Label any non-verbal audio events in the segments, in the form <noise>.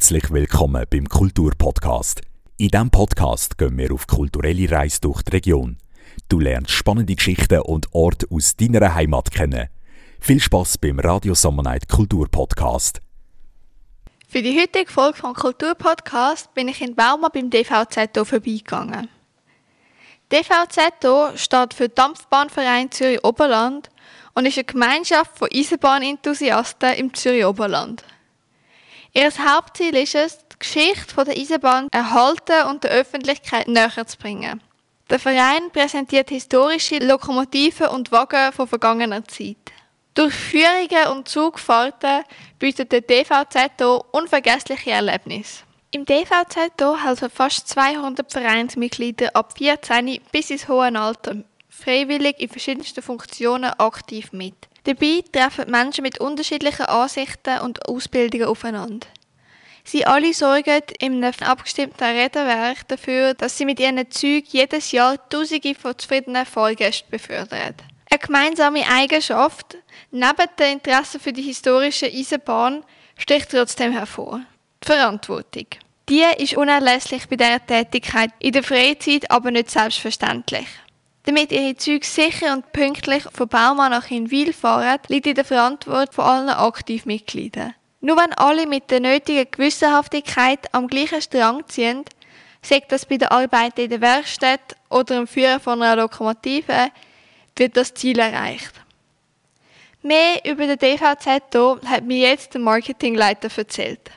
Herzlich willkommen beim Kulturpodcast. In diesem Podcast gehen wir auf kulturelle Reise durch die Region. Du lernst spannende Geschichten und Orte aus deiner Heimat kennen. Viel Spaß beim Radio Summer Night Kulturpodcast. Für die heutige Folge vom Kulturpodcast bin ich in Bauma beim DVZO vorbeigegangen. DVZO steht für Dampfbahnverein Zürich Oberland und ist eine Gemeinschaft von Eisenbahnenthusiasten im Zürich Oberland. Ihr Hauptziel ist es, die Geschichte der Eisenbahn erhalten und der Öffentlichkeit näher zu bringen. Der Verein präsentiert historische Lokomotiven und Wagen von vergangener Zeit. Durch Führungen und Zugfahrten bietet der DVZO unvergessliche Erlebnisse. Im DVZO helfen fast 200 Vereinsmitglieder ab 14 bis ins hohe Alter freiwillig in verschiedensten Funktionen aktiv mit. Dabei treffen Menschen mit unterschiedlichen Ansichten und Ausbildungen aufeinander. Sie alle sorgen in einem abgestimmten Räderwerk dafür, dass sie mit ihren Zügen jedes Jahr Tausende von zufriedenen Fahrgästen befördern. Eine gemeinsame Eigenschaft, neben dem Interesse für die historische Eisenbahn, sticht trotzdem hervor. Die Verantwortung. Die ist unerlässlich bei dieser Tätigkeit, in der Freizeit aber nicht selbstverständlich. Damit ihre Züge sicher und pünktlich von Baumann nach Hinwil fahren, liegt in der Verantwortung von allen Aktivmitgliedern. Nur wenn alle mit der nötigen Gewissenhaftigkeit am gleichen Strang ziehen, sagt das bei der Arbeit in der Werkstatt oder im Führen von einer Lokomotive, wird das Ziel erreicht. Mehr über den DVZ hat mir jetzt der Marketingleiter erzählt.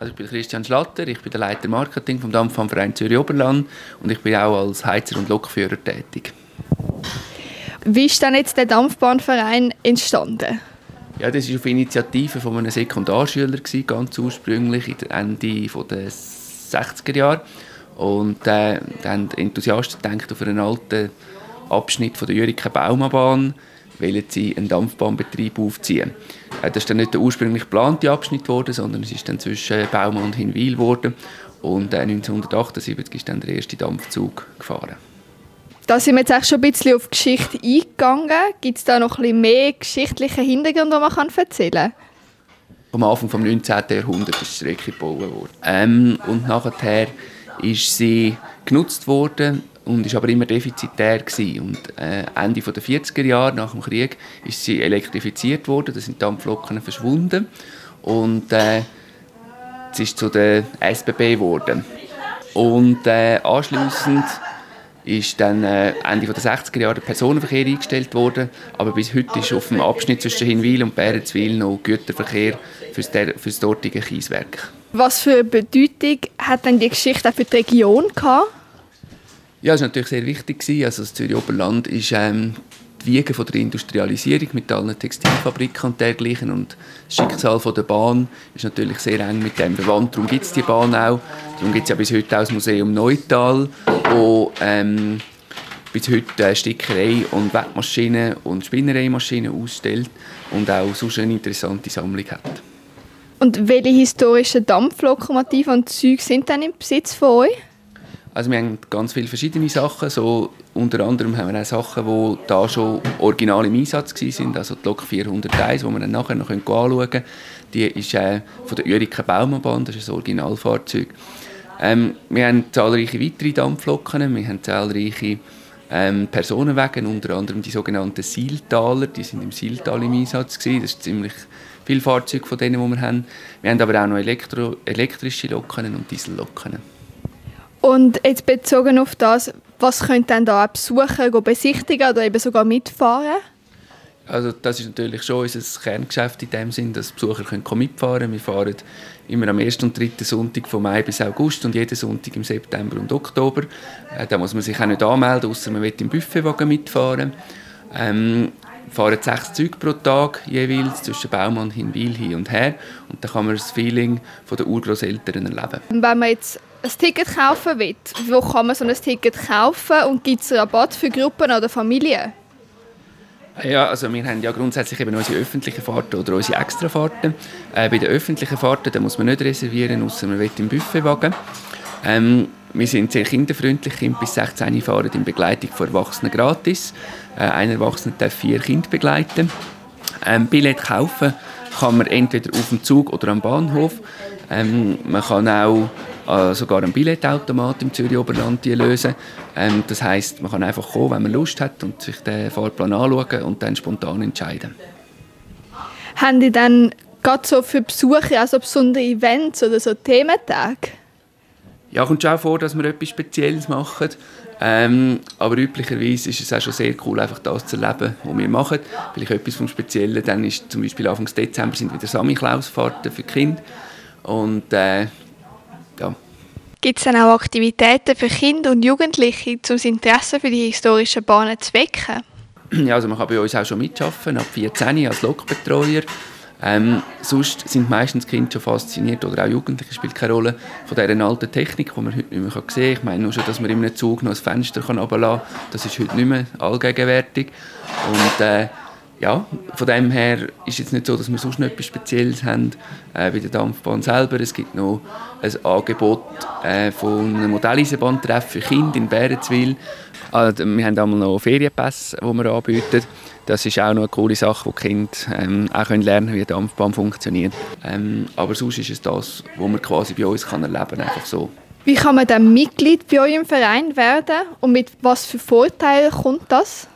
Also ich bin Christian Schlatter, ich bin der Leiter Marketing vom Dampfbahnverein Zürich Oberland und ich bin auch als Heizer und Lokführer tätig. Wie ist denn jetzt der Dampfbahnverein entstanden? Ja, das war auf Initiative von einem Sekundarschüler, ganz ursprünglich Ende der 60er Jahre. Und äh, da haben Enthusiasten gedacht auf einen alten Abschnitt von der Jürike Baumabahn wollen sie einen Dampfbahnbetrieb aufziehen. Äh, das ist dann nicht der ursprünglich geplante Abschnitt geworden, sondern es ist dann zwischen Baumann und Hinwil geworden. Und 1978 ist dann der erste Dampfzug gefahren. Da sind wir jetzt auch schon ein bisschen auf die Geschichte eingegangen. Gibt es da noch ein bisschen mehr geschichtliche Hintergründe, die man erzählen kann? Am Anfang des 19. Jahrhunderts ist die Strecke gebaut worden. Ähm, und nachher ist sie genutzt worden und ist aber immer defizitär gewesen. Und äh, Ende der 40er Jahre nach dem Krieg ist sie elektrifiziert worden, da sind Dampflokomotiven verschwunden und äh, es ist zu der SBB geworden. Und äh, anschließend ist dann äh, Ende der 60er Jahre der Personenverkehr eingestellt worden, aber bis heute ist auf dem Abschnitt zwischen Hinwil und Bärenzwil noch Güterverkehr für das dortige Kieswerk. Was für eine Bedeutung hat denn die Geschichte auch für die Region gehabt? Ja, das war natürlich sehr wichtig. Also das Zürich Oberland ist ähm, die Wiege von der Industrialisierung mit allen Textilfabriken und dergleichen. Und das Schicksal von der Bahn ist natürlich sehr eng mit dem verwandt. Darum gibt es die Bahn auch. Darum gibt es ja bis heute auch das Museum Neutal, wo ähm, bis heute äh, Stickerei und Webmaschinen und Spinnereimaschinen ausstellt und auch sonst eine interessante Sammlung hat. Und welche historischen Dampflokomotiven und Züge sind dann im Besitz von euch? Also wir haben ganz viele verschiedene Sachen. So, unter anderem haben wir auch Sachen, die da schon original im Einsatz waren. Also die Lok 401, die wir dann nachher noch anschauen können. Die ist äh, von der Ürike Baumanbahn, das ist ein Originalfahrzeug. Ähm, wir haben zahlreiche weitere Dampfloken, wir haben zahlreiche ähm, Personenwagen, unter anderem die sogenannten Sieltaler, die sind im Sieltal im Einsatz gewesen. Das ist ziemlich viele Fahrzeuge von denen, die wir haben. Wir haben aber auch noch Elektro elektrische Loken und Dieselloken. Und jetzt bezogen auf das, was könnt ihr da besuchen, besichtigen oder eben sogar mitfahren? Also das ist natürlich schon unser Kerngeschäft in dem Sinn, dass Besucher können mitfahren können. Wir fahren immer am ersten und dritten Sonntag von Mai bis August und jeden Sonntag im September und Oktober. Äh, da muss man sich auch nicht anmelden, außer man will im Buffetwagen mitfahren. Ähm, fahren sechs Züge pro Tag jeweils zwischen Baumann Hinwil hin und her und da kann man das Feeling von der Urgroßeltern erleben. Wenn man jetzt ein Ticket kaufen will, wo kann man so ein Ticket kaufen und gibt es Rabatt für Gruppen oder Familien? Ja, also wir haben ja grundsätzlich eben unsere öffentlichen Fahrten oder unsere Extrafahrten. Äh, bei den öffentlichen Fahrten da muss man nicht reservieren, außer man will im Buffetwagen. Ähm, wir sind sehr kinderfreundlich. Kinder bis 16 fahren in Begleitung von Erwachsenen gratis. Äh, ein Erwachsener darf vier Kinder begleiten. Ähm, Billett kaufen kann man entweder auf dem Zug oder am Bahnhof. Ähm, man kann auch äh, sogar einen Billetautomat im Zürich Oberland lösen. Ähm, das heißt, man kann einfach kommen, wenn man Lust hat und sich den Fahrplan anschauen und dann spontan entscheiden. Haben die dann gerade so für Besucher also besondere Events oder so Thementage? Ja, kommt schon auch vor, dass wir etwas Spezielles machen. Ähm, aber üblicherweise ist es auch schon sehr cool, einfach das zu erleben, was wir machen. Vielleicht etwas vom Speziellen. Dann ist zum Beispiel Anfang Dezember sind wieder Samichlausfahrten für Kinder. Und äh. Gibt es dann auch Aktivitäten für Kinder und Jugendliche, um das Interesse für die historischen Bahnen zu wecken? Ja, also man kann bei uns auch schon mitschaffen, ab 14 als Lokbetreuer. Ähm, sonst sind meistens Kinder schon fasziniert, oder auch Jugendliche, spielt keine Rolle, von dieser alten Technik, die man heute nicht mehr sehen kann. Ich meine nur schon, dass man in einem Zug noch ein Fenster runterlassen kann, das ist heute nicht mehr allgegenwärtig. Und äh, ja, von dem her ist es jetzt nicht so, dass wir sonst noch etwas Spezielles haben äh, bei der Dampfbahn selber. Es gibt noch ein Angebot äh, von einem Modelleisenbahntreff für Kinder in Bärenzwil. Also, wir haben einmal noch Ferienpässe, die wir anbieten. Das ist auch noch eine coole Sache, wo die Kinder ähm, auch können wie eine Dampfbahn funktioniert. Ähm, aber sonst ist es das, was man quasi bei uns kann erleben kann, so. Wie kann man dann Mitglied bei euch im Verein werden und mit was für Vorteilen kommt das?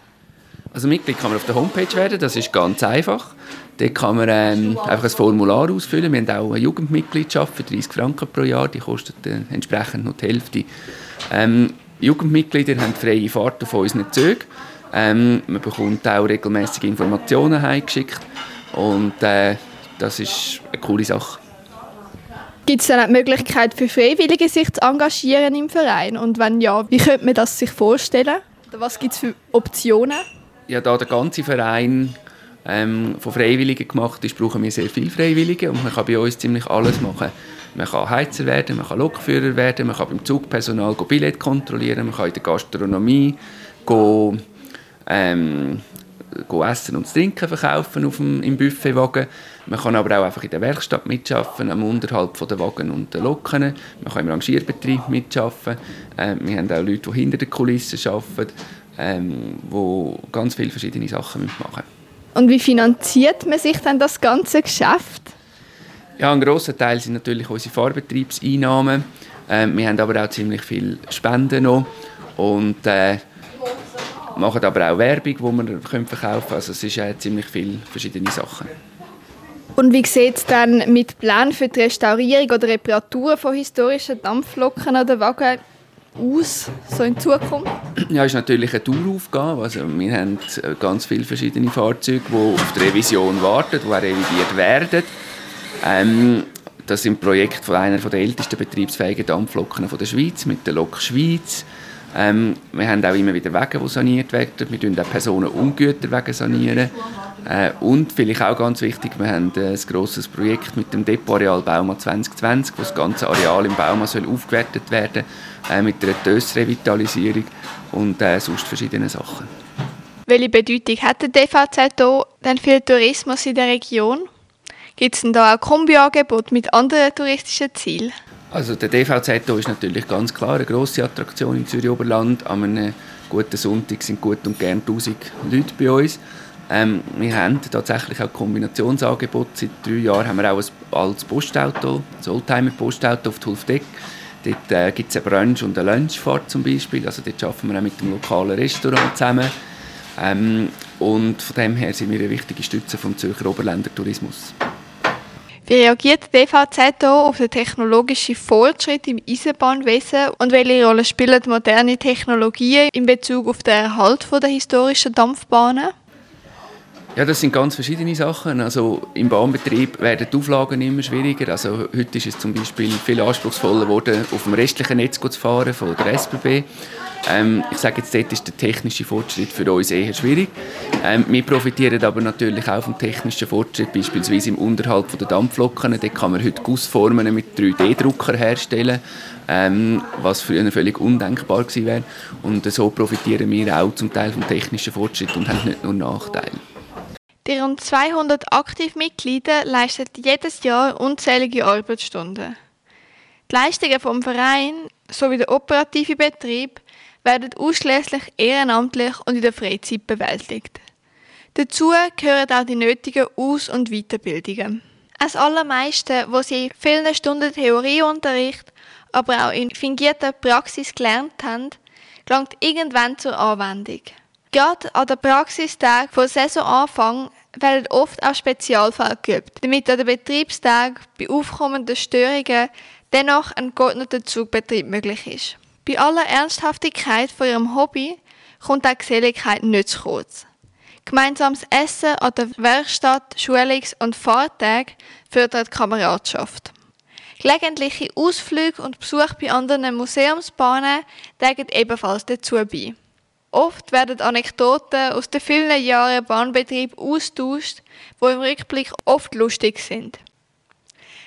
Also Mitglied kann man auf der Homepage werden, das ist ganz einfach. Dort kann man ähm, einfach ein Formular ausfüllen. Wir haben auch eine Jugendmitgliedschaft für 30 Franken pro Jahr, die kostet äh, entsprechend noch die Hälfte. Ähm, Jugendmitglieder haben freie Fahrt auf unseren Zügen. Ähm, man bekommt auch regelmäßige Informationen heimgeschickt und äh, das ist eine coole Sache. Gibt es dann auch die Möglichkeit für Freiwillige, sich zu engagieren im Verein? Und wenn ja, wie könnte man das sich vorstellen? Oder was gibt es für Optionen? Ja, da der ganze Verein ähm, von Freiwilligen gemacht ist, brauchen wir sehr viele Freiwillige und man kann bei uns ziemlich alles machen. Man kann Heizer werden, man kann Lokführer werden, man kann beim Zugpersonal Billett kontrollieren, man kann in der Gastronomie go, ähm, essen und trinken verkaufen auf dem, im Buffetwagen. Man kann aber auch einfach in der Werkstatt mitschaffen, am Unterhalt der Wagen und der Loken. Man kann im Rangierbetrieb mitschaffen. Äh, wir haben auch Leute, die hinter den Kulissen arbeiten ähm, wo ganz viele verschiedene Sachen machen Und wie finanziert man sich dann das ganze Geschäft? Ja, ein grosser Teil sind natürlich unsere Fahrbetriebseinnahmen. Ähm, wir haben aber auch ziemlich viele Spenden noch und äh, machen aber auch Werbung, die wir können verkaufen können. Also es ist äh, ziemlich viele verschiedene Sachen. Und wie sieht es dann mit Plänen für die Restaurierung oder Reparatur von historischen Dampfloken oder Wagen aus, so in Zukunft? Ja, ist natürlich eine Daueraufgabe. Also wir haben äh, ganz viele verschiedene Fahrzeuge, die auf die Revision warten, die revidiert werden. Ähm, das sind Projekte von einer der ältesten betriebsfähigen Dampfloken der Schweiz, mit der Lok Schweiz. Ähm, wir haben auch immer wieder Wege, die saniert werden. Wir sanieren auch Personen- und Güterwege. Sanieren. Äh, und vielleicht auch ganz wichtig, wir haben ein grosses Projekt mit dem Depotareal Bauma 2020, wo das ganze Areal im Bauma soll aufgewertet werden äh, mit der Dössrevitalisierung und äh, sonst verschiedene Sachen. Welche Bedeutung hat der DVZ denn für den Tourismus in der Region? Gibt es denn da auch Kombiangebote mit anderen touristischen Zielen? Also der DVZ ist natürlich ganz klar eine grosse Attraktion im Zürich Oberland. An einem guten Sonntag sind gut und gern 1000 Leute bei uns. Ähm, wir haben tatsächlich auch Kombinationsangebote. Seit drei Jahren haben wir auch ein altes Postauto, ein Oldtimer-Postauto auf Tulfdeck. Dort äh, gibt es eine Brunch- und eine Lunchfahrt zum Beispiel. Also dort arbeiten wir auch mit dem lokalen Restaurant zusammen. Ähm, und von dem her sind wir eine wichtige Stütze vom Zürcher Oberländer Tourismus. Wie reagiert die DVZ auf den technologischen Fortschritt im Eisenbahnwesen und welche Rolle spielen moderne Technologien in Bezug auf den Erhalt der historischen Dampfbahnen? Ja, das sind ganz verschiedene Sachen. Also im Bahnbetrieb werden die Auflagen immer schwieriger. Also heute ist es zum Beispiel viel anspruchsvoller geworden, auf dem restlichen Netz zu fahren von der SBB. Ähm, ich sage jetzt, dort ist der technische Fortschritt für uns eher schwierig. Ähm, wir profitieren aber natürlich auch vom technischen Fortschritt, beispielsweise im Unterhalt der Dampfloken. Dort kann man heute Gussformen mit 3D-Drucker herstellen, ähm, was früher völlig undenkbar gewesen wäre. Und so profitieren wir auch zum Teil vom technischen Fortschritt und haben nicht nur Nachteile. Die rund 200 Aktivmitglieder leisten jedes Jahr unzählige Arbeitsstunden. Die Leistungen vom Verein sowie der operative Betrieb werden ausschließlich ehrenamtlich und in der Freizeit bewältigt. Dazu gehören auch die nötigen Aus- und Weiterbildungen. Das allermeiste, was sie in vielen Stunden Theorieunterricht, aber auch in fingierter Praxis gelernt haben, gelangt irgendwann zur Anwendung. Gerade an den Praxistagen vor Saisonanfang werden oft auch Spezialfälle geübt, damit an den Betriebstagen bei aufkommenden Störungen dennoch ein geordneter Zugbetrieb möglich ist. Bei aller Ernsthaftigkeit von ihrem Hobby kommt auch Geselligkeit nicht zu kurz. Gemeinsames Essen an der Werkstatt, Schulungs- und Fahrtag fördert Kameradschaft. Gelegentliche Ausflüge und Besuche bei anderen Museumsbahnen tragen ebenfalls dazu bei. Oft werden Anekdoten aus den vielen Jahren Bahnbetrieb austauscht, wo im Rückblick oft lustig sind.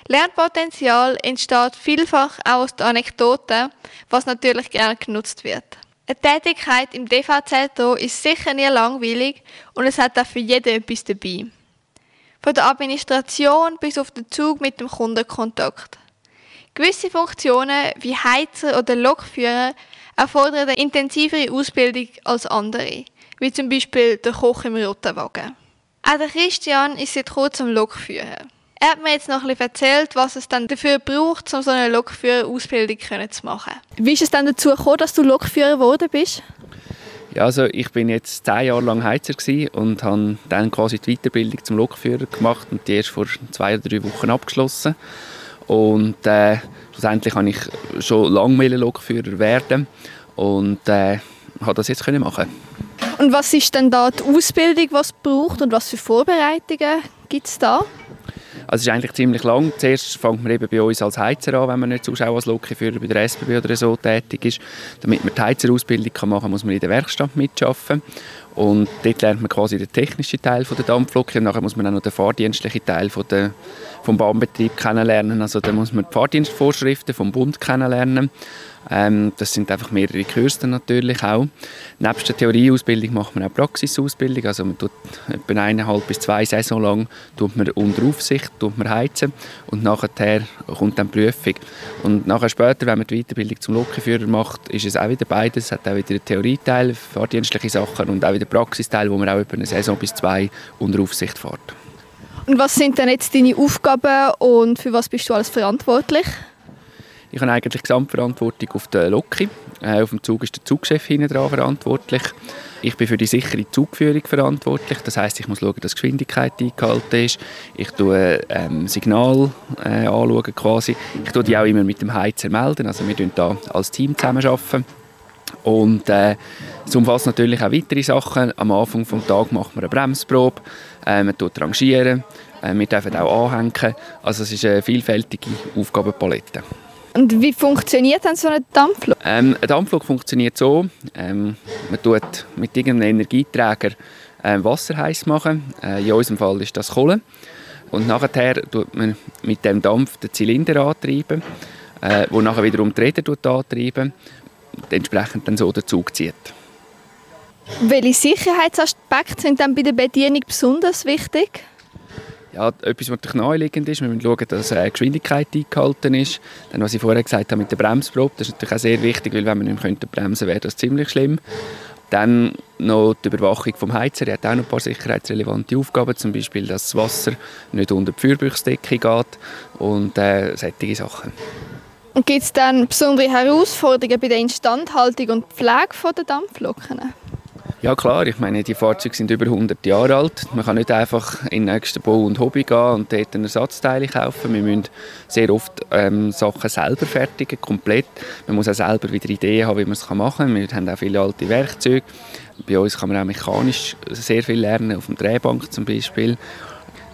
Lernpotenzial entsteht vielfach auch aus den Anekdoten, was natürlich gerne genutzt wird. Eine Tätigkeit im DVZ ist sicher nie langweilig und es hat auch für jeden etwas dabei. Von der Administration bis auf den Zug mit dem Kundenkontakt. Gewisse Funktionen wie Heizer oder Lokführer erfordern eine intensivere Ausbildung als andere, wie zum Beispiel der Koch im roten Wagen. Auch der Christian ist seit kurzem Lokführer. Er hat mir jetzt noch ein bisschen erzählt, was es dann dafür braucht, um so eine Lokführerausbildung zu machen. Wie ist es dann dazu gekommen, dass du Lokführer geworden bist? Ja, also ich bin jetzt zehn Jahre lang Heizer und habe dann quasi die Weiterbildung zum Lokführer gemacht und die erst vor zwei oder drei Wochen abgeschlossen. Und äh, schlussendlich kann ich schon lange Lokführer werden und äh, habe das jetzt können machen. Und was ist denn da die Ausbildung, was braucht und was für Vorbereitungen gibt es da? Also es ist eigentlich ziemlich lang. Zuerst fängt man eben bei uns als Heizer an, wenn man nicht Zuschauer als Lokführer bei der SBB oder so tätig ist. Damit man die Heizerausbildung machen kann, muss man in der Werkstatt mitarbeiten. Und dort lernt man quasi den technischen Teil von der Dampflok und nachher muss man auch noch den fahrdienstlichen Teil von der, vom Bahnbetrieb kennenlernen. Also da muss man die Fahrdienstvorschriften vom Bund kennenlernen. Ähm, das sind einfach mehrere Kurse natürlich auch. Neben der Theorieausbildung macht man auch Praxisausbildung. Also man tut etwa eineinhalb bis zwei Saison lang tut man unter Aufsicht tut man heizen und nachher kommt dann die Prüfung. Und nachher später, wenn man die Weiterbildung zum Lokführer macht, ist es auch wieder beides. Es hat auch wieder einen Theorieteil, fahrdienstliche Sachen und auch wieder Praxisteil, wo man auch etwa eine Saison bis zwei unter Aufsicht fährt. Und was sind denn jetzt deine Aufgaben und für was bist du alles verantwortlich? Ich habe eigentlich Gesamtverantwortung auf der Loki. Äh, auf dem Zug ist der Zugchef hinten dran verantwortlich. Ich bin für die sichere Zugführung verantwortlich. Das heißt, ich muss schauen, dass die Geschwindigkeit eingehalten ist. Ich tue ähm, Signal äh, anschauen quasi. Ich tue die auch immer mit dem Heizer melden. Also wir arbeiten da als Team zusammen. Und äh, es umfasst natürlich auch weitere Sachen. Am Anfang des Tages machen wir eine Bremsprobe. Äh, man tut rangieren. Äh, wir dürfen auch anhängen. Also es ist eine vielfältige Aufgabenpalette. Und wie funktioniert dann so ein Dampflok? Ähm, ein Dampflok funktioniert so, ähm, man tut mit irgendeinem Energieträger äh, Wasser heiß machen. Äh, in unserem Fall ist das Kohle. Und nachher tut man mit dem Dampf den Zylinder antreiben, äh, wo nachher wiederum die Räder antreiben entsprechend dann so der Zug zieht. Welche Sicherheitsaspekte sind dann bei der Bedienung besonders wichtig? ja, etwas, was natürlich naheliegend ist. Wir müssen schauen, dass äh, Geschwindigkeit eingehalten ist. Dann, was ich vorher gesagt habe mit der Bremsprobe, das ist natürlich auch sehr wichtig, weil wenn man nicht mehr bremsen könnte, wäre das ziemlich schlimm. Dann noch die Überwachung vom Heizer. Er hat auch noch ein paar sicherheitsrelevante Aufgaben, zum Beispiel, dass das Wasser nicht unter die Feuerbüchsdecke geht und äh, solche Sachen. Und gibt es dann besondere Herausforderungen bei der Instandhaltung und Pflege der Dampfloken? Ja klar, ich meine, die Fahrzeuge sind über 100 Jahre alt. Man kann nicht einfach in den nächsten Bau und Hobby gehen und dort Ersatzteile kaufen. Wir müssen sehr oft ähm, Sachen selber fertigen, komplett. Man muss auch selber wieder Ideen haben, wie man es machen kann. Wir haben auch viele alte Werkzeuge. Bei uns kann man auch mechanisch sehr viel lernen, auf dem Drehbank zum Beispiel.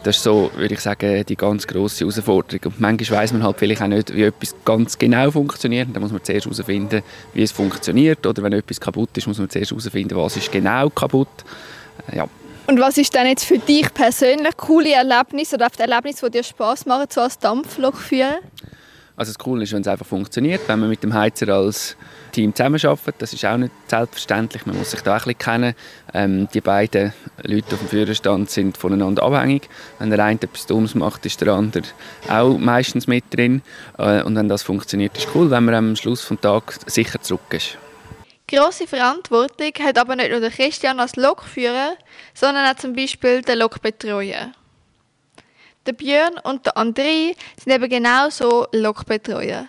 Das ist so, würde ich sagen, die ganz grosse Herausforderung. Und manchmal weiß man halt vielleicht auch nicht, wie etwas ganz genau funktioniert. Da muss man zuerst herausfinden, wie es funktioniert. Oder wenn etwas kaputt ist, muss man zuerst herausfinden, was ist genau kaputt. Äh, ja. Und was ist denn jetzt für dich persönlich coole Erlebnis oder Erlebnis, die dir Spaß machen, so als Dampflokführer? Also das Coole ist, wenn es einfach funktioniert, wenn man mit dem Heizer als Team zusammenarbeitet. Das ist auch nicht selbstverständlich. Man muss sich da ein bisschen kennen. Ähm, die beiden Leute auf dem Führerstand sind voneinander abhängig. Wenn der eine etwas Dummes macht, ist der andere auch meistens mit drin. Äh, und wenn das funktioniert, ist cool, wenn man am Schluss des Tages sicher zurück ist. Grosse Verantwortung hat aber nicht nur der Christian als Lokführer, sondern auch zum Beispiel der Lokbetreuer. Der Björn und der André sind eben genauso Lokbetreuer.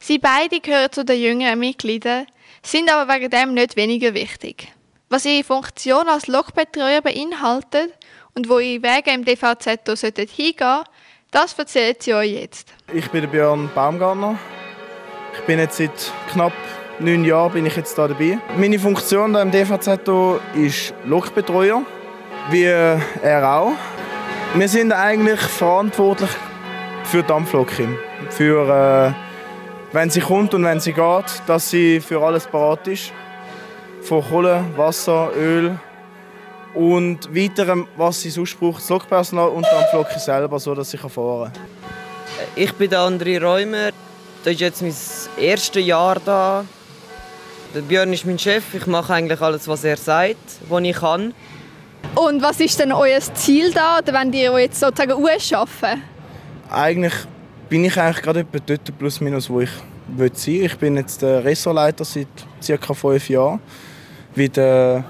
Sie beide gehören zu den jüngeren Mitgliedern, sind aber wegen dem nicht weniger wichtig. Was ihre Funktion als Lokbetreuer beinhaltet und wo ihre Wege im DVZ hingehen sollten, das erzählt sie euch jetzt. Ich bin Björn Baumgartner. Ich bin jetzt seit knapp neun Jahren bin ich jetzt da dabei. Meine Funktion hier im DVZ ist Lokbetreuer, wie er auch. Wir sind eigentlich verantwortlich für Dampflocke. Für, äh, wenn sie kommt und wenn sie geht, dass sie für alles bereit ist. Von Kohle, Wasser, Öl und weiterem, was sie sonst braucht, das Lokpersonal und die Dampflocke selber, so dass sie fahren kann. Ich bin der André Räumer. Das ist jetzt mein erstes Jahr da. Der Björn ist mein Chef. Ich mache eigentlich alles, was er sagt, was ich kann. Und was ist denn euer Ziel da, oder wenn ihr jetzt sozusagen arbeiten Eigentlich bin ich eigentlich gerade etwa dort plus minus, wo ich will sein Ich bin jetzt der Ressortleiter seit ca. fünf Jahren. Wie der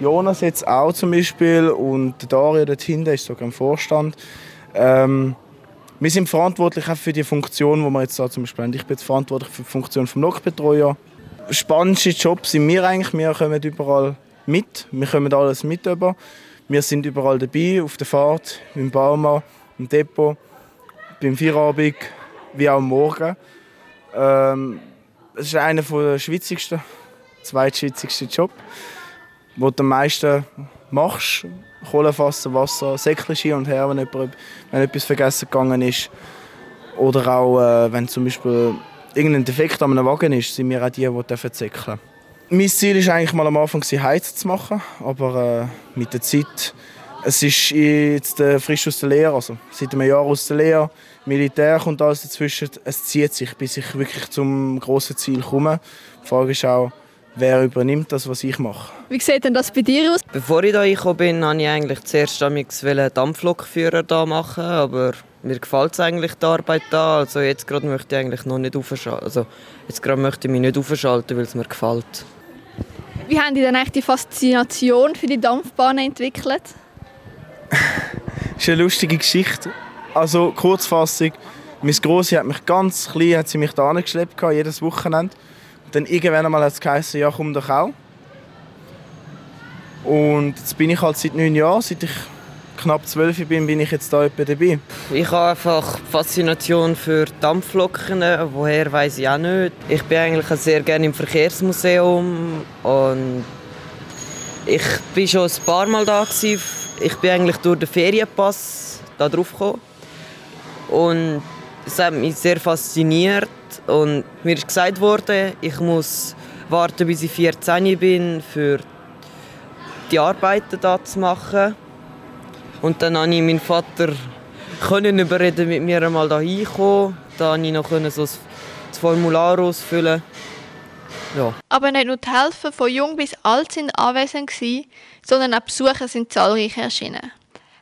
Jonas jetzt auch zum Beispiel und der Dario dort hinten ist sogar im Vorstand. Ähm, wir sind verantwortlich auch für die Funktion, die wir jetzt da zum Beispiel haben. Ich bin jetzt verantwortlich für die Funktion des Lokbetreuer. Spannendste Job sind wir eigentlich. Wir kommen überall mit. Wir kommen alles mit über. Wir sind überall dabei, auf der Fahrt, im Bauma, im Depot, beim Feierabend, wie auch morgen. Ähm, es ist einer der schwitzigsten, zweitschwitzigsten Jobs, wo du am meisten machst. Kohlefassen, Wasser, Säckchen hin und her, wenn, jemand, wenn etwas vergessen gegangen ist. Oder auch, äh, wenn zum Beispiel irgendein Defekt an einem Wagen ist, sind wir auch die, die säckeln Mein Ziel war eigentlich mal am Anfang, Heizen zu machen, aber äh, mit der Zeit, es ist jetzt äh, frisch aus der Lehre, also seit einem Jahr aus der Lehre, Militär kommt alles dazwischen, es zieht sich, bis ich wirklich zum grossen Ziel komme. Die Frage ist auch, wer übernimmt das, was ich mache. Wie sieht denn das bei dir aus? Bevor ich hier gekommen bin, wollte ich eigentlich zuerst einen Dampflokführer da machen, aber mir gefällt eigentlich die Arbeit da. Also jetzt gerade möchte ich eigentlich noch nicht aufschalten. Also jetzt gerade möchte ich mich nicht aufschalten, weil es mir gefällt. Wie haben die dann eigentlich die Faszination für die Dampfbahn entwickelt? <laughs> ist eine lustige Geschichte. Also Kurzfassung, meine Grosse hat mich ganz klein hat sie mich da angeschleppt, jedes Wochenende. Und dann irgendwann einmal hat es geheißen, ja komm doch auch. Und jetzt bin ich halt seit neun Jahren, seit ich knapp zwölf bin, bin ich jetzt da etwa dabei. Ich habe einfach Faszination für Dampfloken. Woher weiß ich auch nicht. Ich bin eigentlich sehr gerne im Verkehrsmuseum und ich bin schon ein paar Mal da. Ich bin eigentlich durch den Ferienpass da drauf gekommen und es hat mich sehr fasziniert und mir ist gesagt worden, ich muss warten, bis ich 14 bin, für die Arbeiten da zu machen. Und dann konnte ich meinen Vater können überreden, mit mir einmal da hinzukommen. Da konnte ich noch so das Formular ausfüllen. Ja. Aber nicht nur die Helfer von jung bis alt sind anwesend gewesen, sondern auch Besucher sind zahlreich erschienen.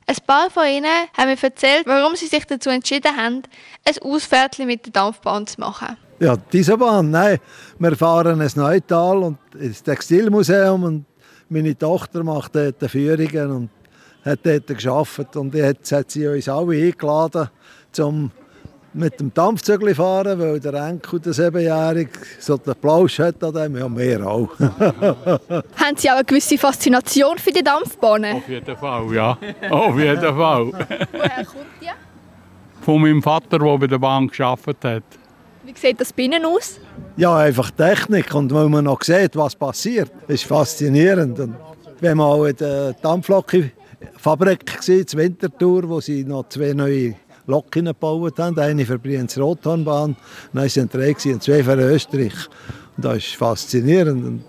Ein paar von ihnen haben mir erzählt, warum sie sich dazu entschieden haben, ein Ausfährtchen mit der Dampfbahn zu machen. Ja, diese Bahn, nein. Wir fahren ins Neutal und ins Textilmuseum und meine Tochter macht dort Führungen und hat dort gearbeitet und jetzt hat sie uns alle eingeladen, um mit dem Dampfzügel fahren, weil der Enkel, der Siebenjährige, so den Plausch hat an dem, ja, wir auch. <laughs> Haben Sie auch eine gewisse Faszination für die Dampfbahnen? Auf jeden Fall, ja. Auf jeden Fall. Woher kommt die? Von meinem Vater, der bei der Bahn gearbeitet hat. Wie sieht das binnen aus? Ja, einfach Technik und weil man noch sieht, was passiert, ist faszinierend. Und wenn man auch in der Dampflocke Fabrik in Winterthur, wo sie noch zwei neue Loken gebaut haben. Eine für Brienz Rothornbahn, dann waren drei und zwei für Österreich. Und das ist faszinierend.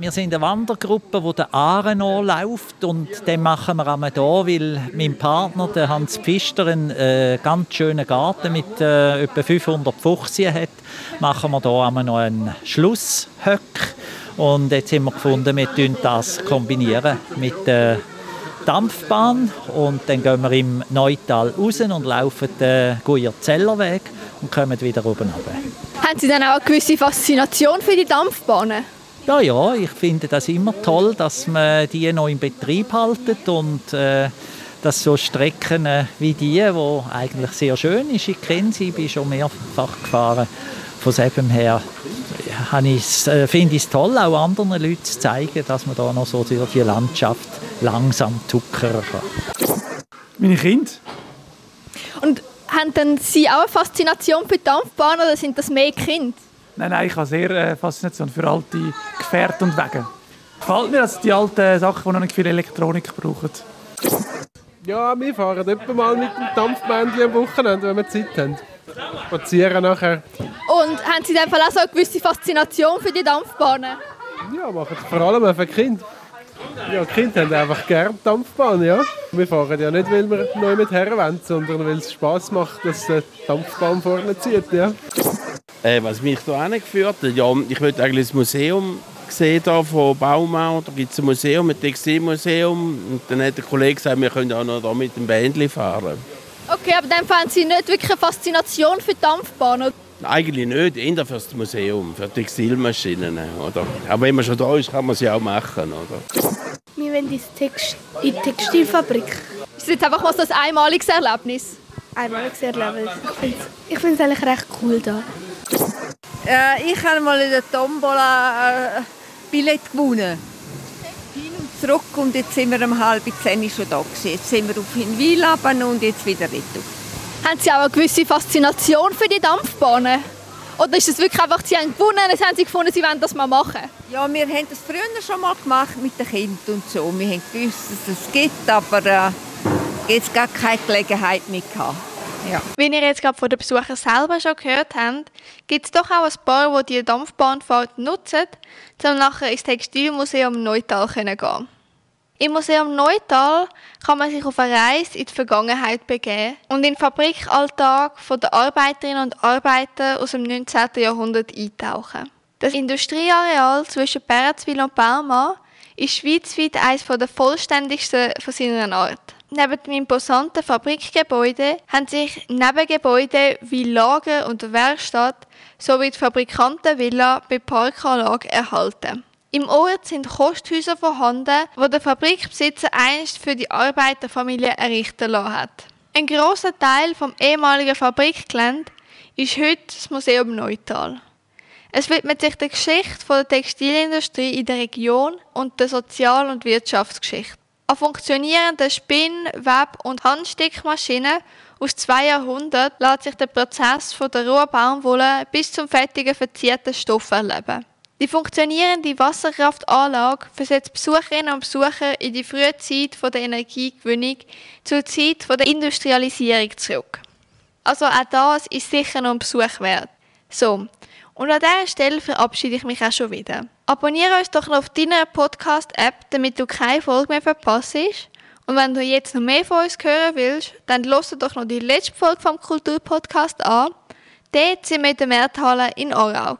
Wir sind eine Wandergruppe, die der Aare läuft und den machen wir einmal hier, weil mein Partner, der Hans Pfister, einen äh, ganz schönen Garten mit äh, etwa 500 Fuchsien hat. Machen wir hier einmal noch einen Schlusshöck und jetzt haben wir gefunden, wir kombinieren das kombinieren mit äh, Dampfbahn und dann gehen wir im Neutal raus und laufen den Guyer-Zellerweg und kommen wieder oben runter. Haben Sie dann auch eine gewisse Faszination für die Dampfbahnen? Ja, ja, ich finde das immer toll, dass man die noch in Betrieb halten und äh, dass so Strecken äh, wie die, die eigentlich sehr schön ist, ich kenne sie, bin schon mehrfach gefahren, von dem her äh, finde ich es toll, auch anderen Leuten zu zeigen, dass man da noch so die Landschaft langsam tuckern kann. Meine Kinder. Und haben denn Sie auch eine Faszination für Dampfbahnen oder sind das mehr Kinder? Nein, nein, ich habe sehr äh, Faszination für alte Gefährte und Wege. Gefällt mir, dass die alten Sachen, die noch nicht viel Elektronik brauchen. Ja, wir fahren etwa mal mit dem Dampfbändchen am Wochenende, wenn wir Zeit haben. Spazieren nachher. Und haben Sie in dem Fall auch so eine gewisse Faszination für die Dampfbahnen? Ja, machen vor allem für Kinder. Ja, die Kinder haben einfach gerne Dampfbahn, ja. Wir fahren ja nicht, weil wir neu mit her wollen, sondern weil es Spass macht, dass die Dampfbahn vorne zieht, ja. Äh, was mich da hingeführt hat, ja, ich wollte eigentlich das Museum sehen da von Baumau. Da gibt es ein Museum, ein Textilmuseum. Und dann hat der Kollege gesagt, wir können auch noch da mit dem Bändli fahren. Okay, aber dann fanden Sie nicht wirklich eine Faszination für Dampfbahnen? Eigentlich nicht, eher für das Museum, für Textilmaschinen. Oder? Aber wenn man schon da ist, kann man sie auch machen. Oder? Wir wollen in die Textilfabrik. Ist das jetzt einfach mal so ein einmaliges Erlebnis? Einmaliges Erlebnis. Ich finde es eigentlich recht cool da. Äh, ich habe mal in der Tombola äh, Billett gewonnen. Hin und zurück und jetzt sind wir um halb zehn schon da gewesen. Jetzt sind wir auf Hinwil und jetzt wieder retour. Haben Sie auch eine gewisse Faszination für die Dampfbahnen? Oder ist es wirklich einfach, Sie haben gewonnen, jetzt haben Sie gefunden, Sie wollen das mal machen? Ja, wir haben das früher schon mal gemacht mit den Kindern und so. Wir haben gewusst, dass es gibt, aber äh, jetzt gar keine Gelegenheit mehr gehabt. Ja. Wie ihr jetzt gerade von den Besuchern selber schon gehört habt, gibt es doch auch ein paar, die die Dampfbahnfahrt nutzen, um nachher ins Textilmuseum Neutal zu gehen. Im Museum Neutal kann man sich auf eine Reise in die Vergangenheit begeben und in den Fabrikalltag der Arbeiterinnen und Arbeiter aus dem 19. Jahrhundert eintauchen. Das Industrieareal zwischen Berzwil und Belmar ist schweizweit eines der vollständigsten von seiner Art. Neben dem imposanten Fabrikgebäude haben sich Nebengebäude wie Lager und Werkstatt sowie die Fabrikantenvilla bei Parkanlage erhalten. Im Ort sind Kosthäuser vorhanden, wo der Fabrikbesitzer einst für die Arbeiterfamilie errichten lassen hat. Ein großer Teil vom ehemaligen Fabrikgelände ist heute das Museum Neutal. Es widmet sich der Geschichte der Textilindustrie in der Region und der Sozial- und Wirtschaftsgeschichte. An funktionierenden Spinn-, Web- und Handstickmaschinen aus zwei Jahrhunderten lässt sich der Prozess von der rohen Baumwolle bis zum fertigen verzierten Stoff erleben. Die funktionierende Wasserkraftanlage versetzt Besucherinnen und Besucher in die frühe Zeit der Energiegewinnung zur Zeit der Industrialisierung zurück. Also auch das ist sicher noch ein Besuch wert. So, und an dieser Stelle verabschiede ich mich auch schon wieder. Abonniere uns doch noch auf deiner Podcast-App, damit du keine Folge mehr verpasst. Und wenn du jetzt noch mehr von uns hören willst, dann hörst doch noch die letzte Folge vom Kulturpodcast an. Dort sind wir in der Märthalle in Aarau.